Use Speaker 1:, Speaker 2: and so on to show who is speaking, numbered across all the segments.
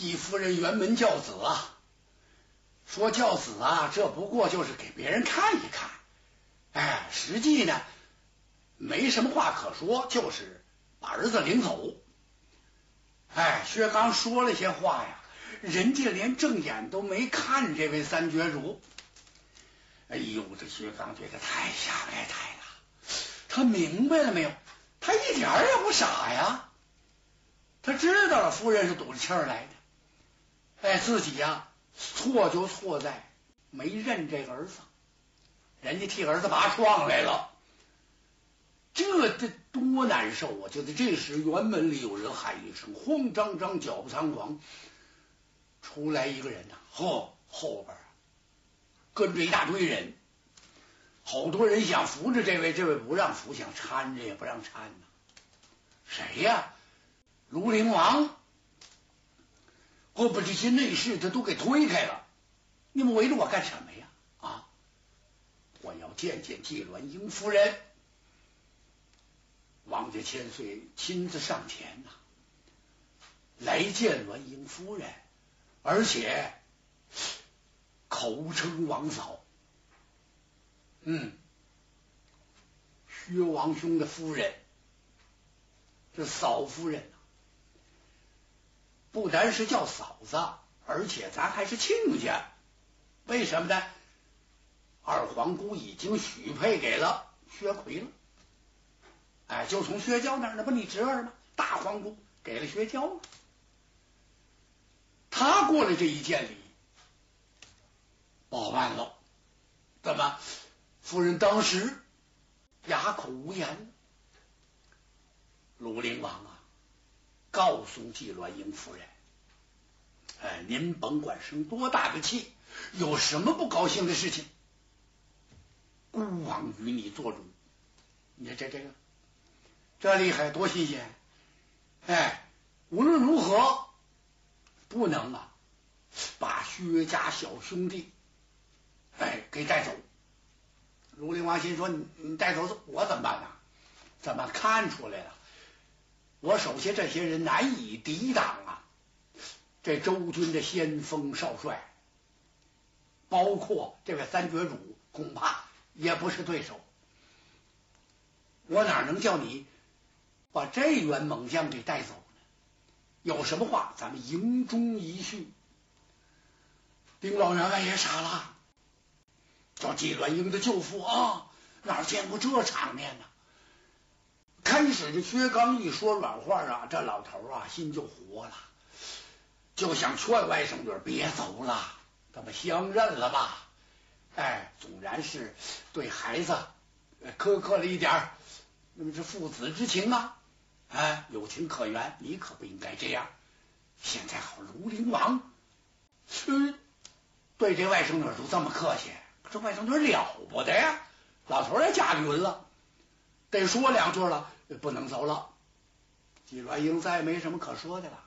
Speaker 1: 季夫人辕门教子啊，说教子啊，这不过就是给别人看一看，哎，实际呢没什么话可说，就是把儿子领走。哎，薛刚说了些话呀，人家连正眼都没看这位三绝主。哎呦，这薛刚觉得太下不来台了。他明白了没有？他一点也不傻呀。他知道了，夫人是赌着气儿来的。哎，自己呀，错就错在没认这个儿子，人家替儿子拔创来了。这这多难受啊！就在这时，辕门里有人喊一声，慌张张、脚步仓皇，出来一个人呐，后后边跟着一大堆人，好多人想扶着这位，这位不让扶，想搀着也不让搀呢。谁呀？庐陵王！我把这些内侍他都给推开了，你们围着我干什么呀？啊！我要见见纪鸾英夫人。王家千岁亲自上前呐，来见栾英夫人，而且口称王嫂。嗯，薛王兄的夫人，这嫂夫人，不单是叫嫂子，而且咱还是亲家。为什么呢？二皇姑已经许配给了薛奎了。哎，就从薛娇那儿，那不你侄儿吗？大皇姑给了薛娇了，他过来这一见礼，报完了，怎么？夫人当时哑口无言。鲁陵王啊，告诉纪鸾英夫人，哎，您甭管生多大的气，有什么不高兴的事情，孤王与你做主。你看这这个。这厉害，多新鲜！哎，无论如何不能啊，把薛家小兄弟哎给带走。如陵王心说：“你你带走我怎么办呢？怎么看出来了？我手下这些人难以抵挡啊！这周军的先锋少帅，包括这位三绝主，恐怕也不是对手。我哪能叫你？”把这员猛将给带走呢？有什么话，咱们营中一叙。丁老员外也傻了，叫纪鸾英的舅父啊，哪见过这场面呢？开始这薛刚一说软话啊，这老头啊心就活了，就想劝外甥女别走了，咱们相认了吧？哎，纵然是对孩子苛刻了一点儿，那么是父子之情啊。哎，有情可原，你可不应该这样。现在好，庐陵王，嗯，对这外甥女都这么客气，这外甥女了不得呀！老头也驾云了，得说两句了，不能走了。季鸾英再没什么可说的了，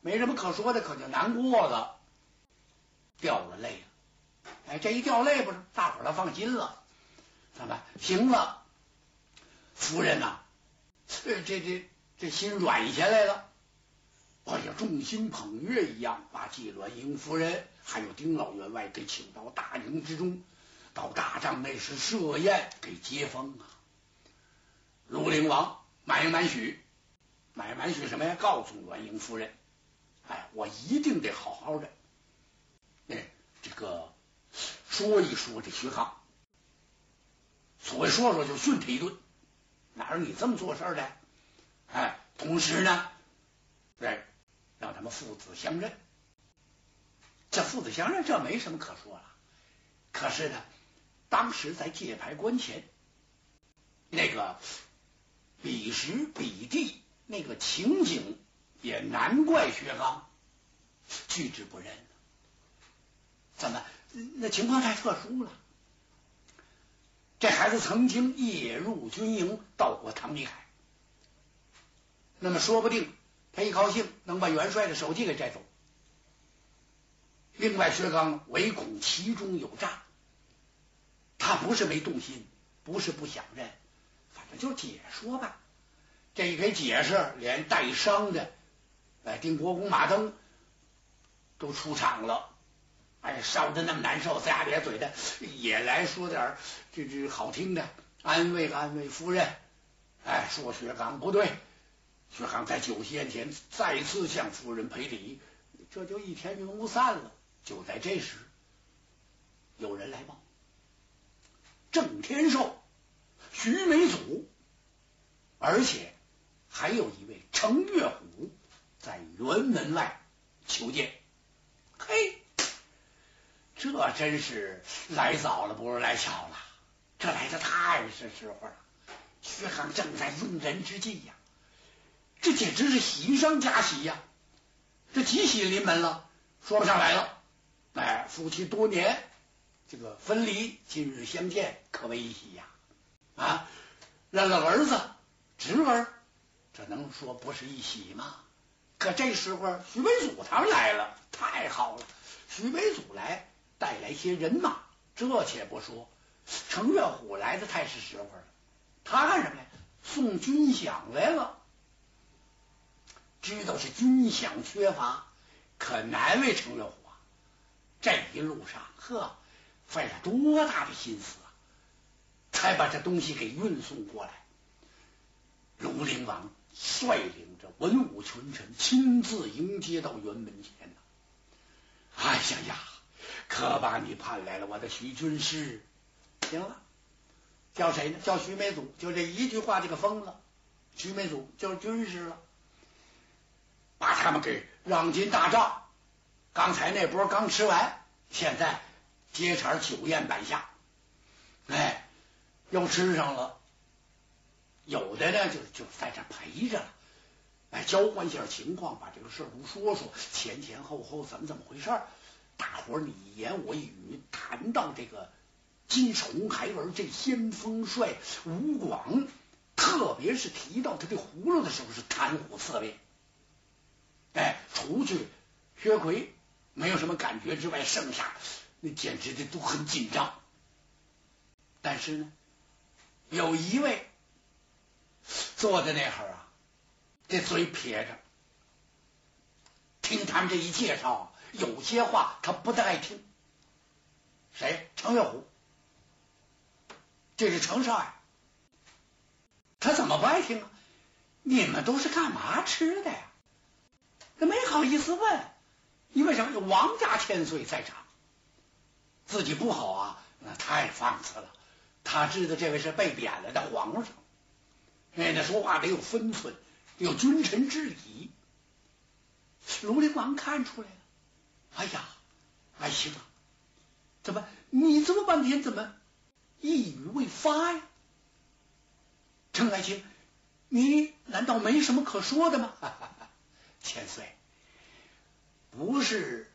Speaker 1: 没什么可说的，可就难过了，掉了泪了。哎，这一掉泪，不是大伙儿都放心了。怎么行了？夫人呐。这这这这心软下来了，哎呀，众星捧月一样，把纪鸾英夫人还有丁老员外给请到大营之中，到大帐内是设宴给接风啊。庐陵王满应满许，满应满许什么呀？告诉栾英夫人，哎，我一定得好好的，哎，这个说一说这薛刚，所谓说说就训他一顿。哪有你这么做事的？哎，同时呢，对，让他们父子相认。这父子相认，这没什么可说了。可是呢，当时在界牌关前，那个彼时彼地那个情景，也难怪薛刚拒之不认。怎么？那情况太特殊了。这孩子曾经夜入军营，到过唐里海，那么说不定他一高兴能把元帅的手机给摘走。另外，薛刚唯恐其中有诈，他不是没动心，不是不想认，反正就解说吧。这一给解释，连带伤的哎，丁国公马登都出场了。哎，烧的那么难受，龇牙咧嘴的，也来说点这这好听的，安慰安慰夫人。哎，说薛刚不对，薛刚在酒席宴前再次向夫人赔礼，这就一天云雾散了。就在这时，有人来报，郑天寿、徐美祖，而且还有一位程月虎在辕门外求见。嘿。这真是来早了不如来巧了，这来的太是时候了。薛刚正在用人之际呀，这简直是喜上加喜呀！这吉喜临门了，说不上来了。哎，夫妻多年这个分离，今日相见，可谓一喜呀！啊，啊认了儿子侄儿，这能说不是一喜吗？可这时候徐悲祖他们来了，太好了！徐悲祖来。带来些人马，这且不说。程月虎来的太是时候了，他干什么来？送军饷来了。知道是军饷缺乏，可难为程月虎啊！这一路上，呵，费了多大的心思，才把这东西给运送过来。庐陵王率领着文武群臣亲自迎接到辕门前呐。哎呀呀！可把你盼来了，我的徐军师。行了，叫谁呢？叫徐美祖。就这一句话就给封了。徐美祖就是军师了，把他们给让进大帐。刚才那波刚吃完，现在接茬酒宴摆下，哎，又吃上了。有的呢，就就在这陪着了，哎，交换一下情况，把这个事儿都说说，前前后后怎么怎么回事。大伙儿你一言我一语谈到这个金虫孩儿这先锋帅吴广，特别是提到他的葫芦的时候是谈虎色变。哎，除去薛奎没有什么感觉之外，剩下那简直的都很紧张。但是呢，有一位坐在那会儿啊，这嘴撇着，听他们这一介绍。有些话他不太爱听，谁？程月虎，这是程少爷，他怎么不爱听啊？你们都是干嘛吃的呀？他没好意思问，因为什么？王家千岁在场，自己不好啊，那太放肆了。他知道这位是被贬了的皇上，哎，那说话得有分寸，有君臣之礼。庐陵王看出来了。哎呀，爱卿，怎么你这么半天怎么一语未发呀？程爱卿，你难道没什么可说的吗？千岁，不是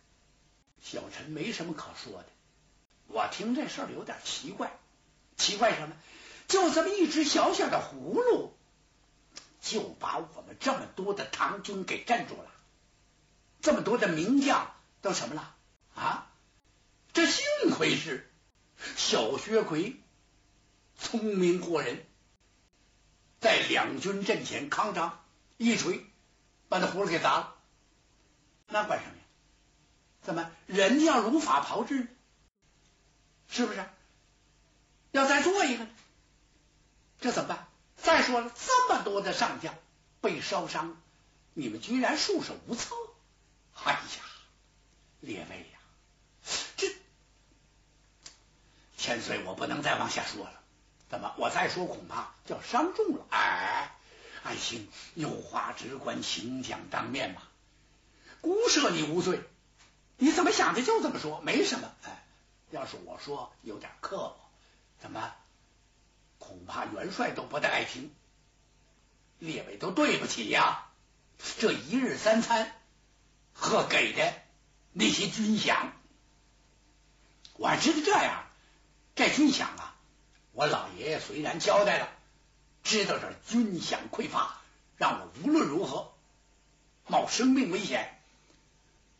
Speaker 1: 小臣没什么可说的，我听这事儿有点奇怪，奇怪什么？就这么一只小小的葫芦，就把我们这么多的唐军给镇住了，这么多的名将。都什么了啊？这幸亏是小薛奎聪明过人，在两军阵前扛张一锤把那葫芦给砸了，那管什么呀？怎么人家要如法炮制？是不是？要再做一个呢？这怎么办？再说了，这么多的上将被烧伤，你们居然束手无策？哎呀！列位呀，这千岁，我不能再往下说了。怎么？我再说恐怕就要伤重了。哎，爱卿有话只管请讲当面嘛。姑赦你无罪，你怎么想的就这么说，没什么。哎，要是我说有点刻薄，怎么？恐怕元帅都不太爱听。列位都对不起呀，这一日三餐和给的。那些军饷，我知道这样，这军饷啊，我老爷爷虽然交代了，知道这军饷匮乏，让我无论如何冒生命危险，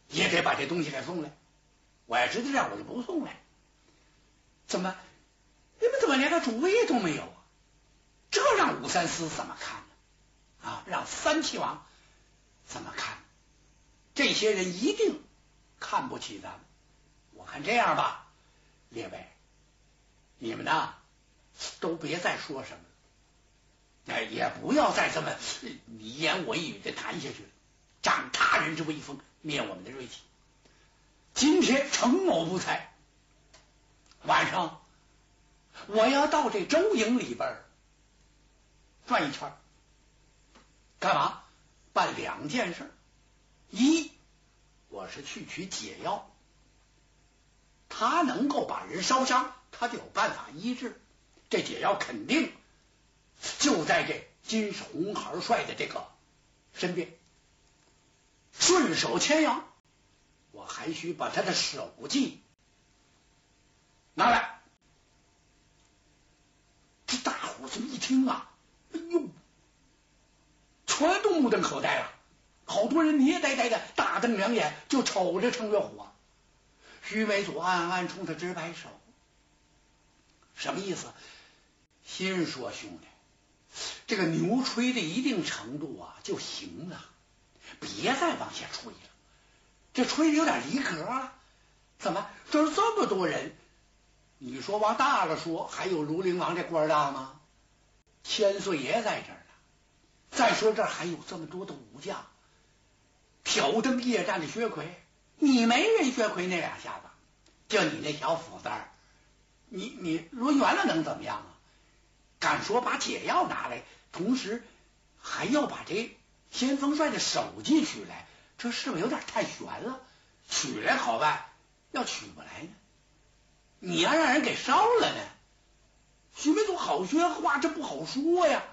Speaker 1: 也得把这东西给送来。我要知道这样，我就不送来。怎么连个主意都没有啊？这让武三思怎么看呢？啊，让三齐王怎么看？这些人一定。看不起咱们。我看这样吧，列位，你们呢都别再说什么，哎，也不要再这么你一言我一语的谈下去了，长他人之威风，灭我们的锐气。今天程某不在，晚上我要到这周营里边转一圈，干嘛？办两件事：一，我是去取解药。他能够把人烧伤，他就有办法医治。这解药肯定就在这金红孩帅的这个身边。顺手牵羊，我还需把他的手记拿来。这大伙这么一听啊，哎呦，全都目瞪口呆了。好多人捏呆呆的，大瞪两眼，就瞅着程月虎啊。徐美祖暗暗冲他直摆手，什么意思？心说兄弟，这个牛吹到一定程度啊就行了，别再往下吹了。这吹的有点离格了。怎么？这是这么多人？你说往大了说，还有庐陵王这官大吗？千岁爷在这儿呢。再说这儿还有这么多的武将，挑灯夜战的薛奎。你没人薛奎那两下子，就你那小斧子，你你抡圆了能怎么样啊？敢说把解药拿来，同时还要把这先锋帅的首级取来，这是不是有点太悬了？取来好办，要取不来呢？你要让人给烧了呢？徐美祖好些话，这不好说呀。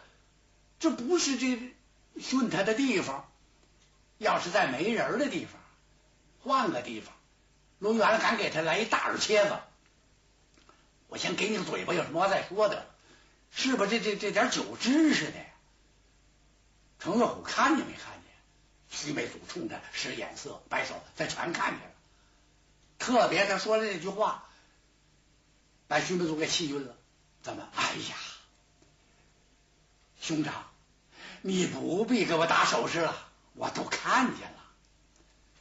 Speaker 1: 这不是这训他的地方，要是在没人的地方。换个地方，抡圆了敢给他来一大耳切子，我先给你个嘴巴，有什么话再说的，是不？这这这点酒知识的？程月虎看见没看见？徐美祖冲他使眼色，摆手，他全看见了。特别他说的那句话，把徐美祖给气晕了。怎么？哎呀，兄长，你不必给我打手势了，我都看见了。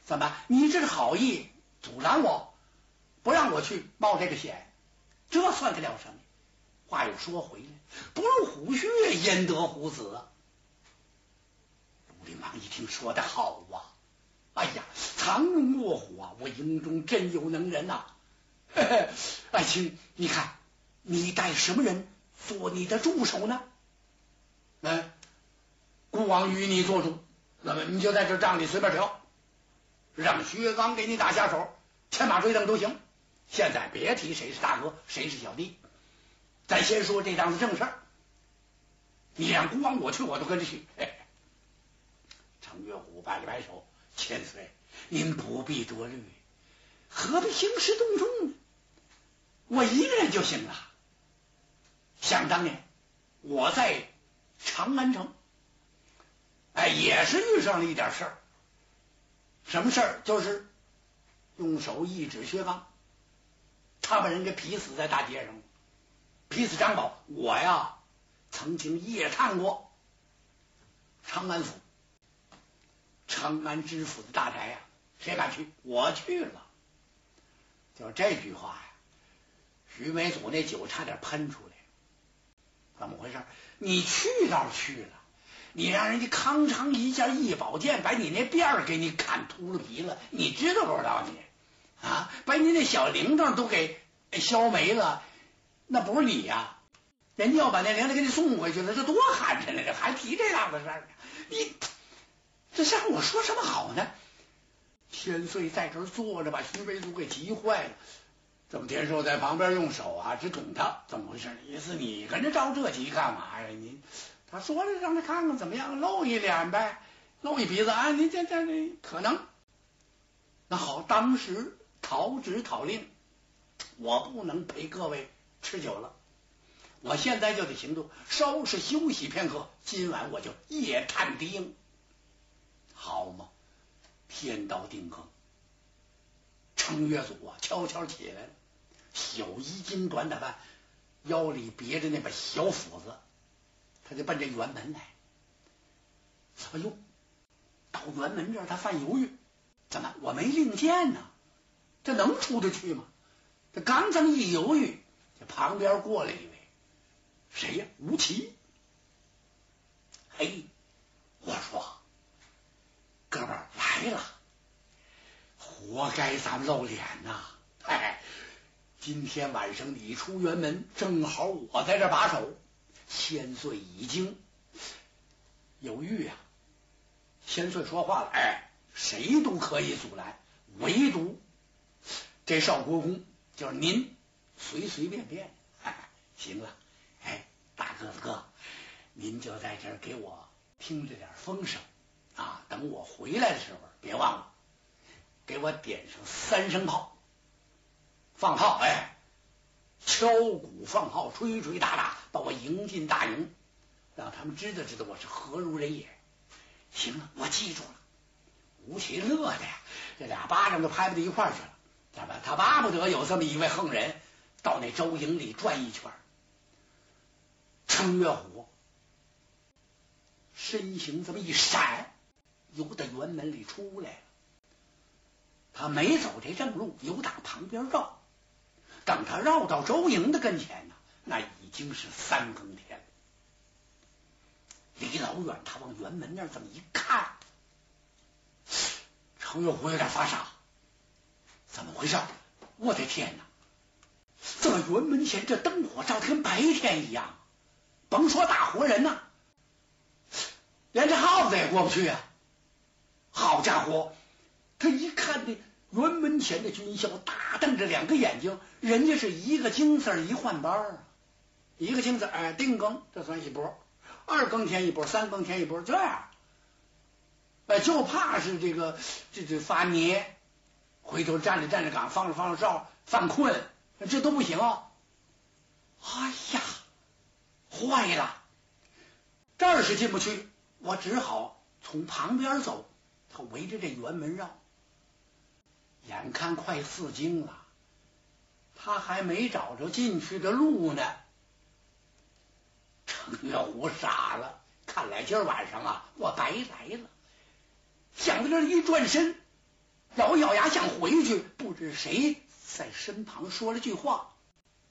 Speaker 1: 怎么？你这是好意阻拦我，不让我去冒这个险，这算得了什么？话又说回来，不入虎穴，焉得虎子？武陵王一听，说的好啊！哎呀，藏龙卧虎啊！我营中真有能人呐！爱卿，你看，你带什么人做你的助手呢？嗯，孤王与你做主，那么你就在这帐里随便挑。让薛刚给你打下手，牵马追灯都行。现在别提谁是大哥，谁是小弟。咱先说这档子正事儿。你让孤王我去，我都跟着去。程月虎摆了摆手：“千岁，您不必多虑，何必兴师动众呢？我一个人就行了。想当年我在长安城，哎，也是遇上了一点事儿。”什么事儿？就是用手一指薛刚，他把人给劈死在大街上了，劈死张宝。我呀，曾经夜探过长安府，长安知府的大宅呀，谁敢去？我去了。就这句话呀，徐美祖那酒差点喷出来。怎么回事？你去倒去了。你让人家康昌一下一宝剑把你那辫儿给你砍秃噜皮了，你知道不知道你啊？把你那小铃铛都给削没了，那不是你呀？人家要把那铃铛给你送回去了，这多寒碜呢！这还提这档子事儿呢？你这让我说什么好呢？千岁在这儿坐着，把徐悲祖给急坏了。郑天寿在旁边用手啊直捅他，怎么回事？意思你跟着着这急干嘛呀？你？他说了，让他看看怎么样，露一脸呗，露一鼻子啊！你这这这可能？那好，当时讨旨讨令，我不能陪各位吃酒了，我现在就得行动，稍事休息片刻，今晚我就夜探敌营，好吗？天道定格，程月祖啊，悄悄起来了，小衣襟短打扮，腰里别着那把小斧子。他就奔这辕门来，哎呦，到辕门这儿他犯犹豫，怎么我没令箭呢？这能出得去吗？这刚这么一犹豫，这旁边过来一位，谁呀？吴奇。嘿，我说，哥们儿来了，活该咱露脸呐！哎，今天晚上你出辕门，正好我在这把守。千岁已经有谕呀，千岁说话了，哎，谁都可以阻拦，唯独这少国公就是您，随随便便。哎，行了，哎，大个子哥，您就在这儿给我听着点风声。啊，等我回来的时候，别忘了给我点上三声炮，放炮，哎。敲鼓放号，吹吹打打，把我迎进大营，让他们知道知道我是何如人也。行了，我记住了。吴奇乐的呀，这俩巴掌都拍不到一块去了。怎么？他巴不得有这么一位横人到那周营里转一圈。程月虎身形这么一闪，由得辕门里出来了。他没走这正路，由打旁边绕。等他绕到周营的跟前呢，那已经是三更天了。离老远，他往辕门那儿这么一看，程月虎有点发傻，怎么回事？我的天哪！这辕门前这灯火照的跟白天一样，甭说大活人呐，连这耗子也过不去啊！好家伙，他一看这。辕门前的军校大瞪着两个眼睛，人家是一个京字一换班啊，一个京字哎，定更这算一波，二更天一波，三更天一波，这样，哎，就怕是这个这这发捏，回头站着站着岗，放着放着哨，犯困，这都不行。哎呀，坏了，这儿是进不去，我只好从旁边走，他围着这辕门绕。眼看快四更了，他还没找着进去的路呢。程月虎傻了，看来今儿晚上啊，我白来了。想到这儿，一转身，咬咬牙想回去，不知谁在身旁说了句话：“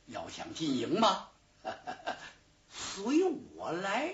Speaker 1: 要想进营吗？随我来。”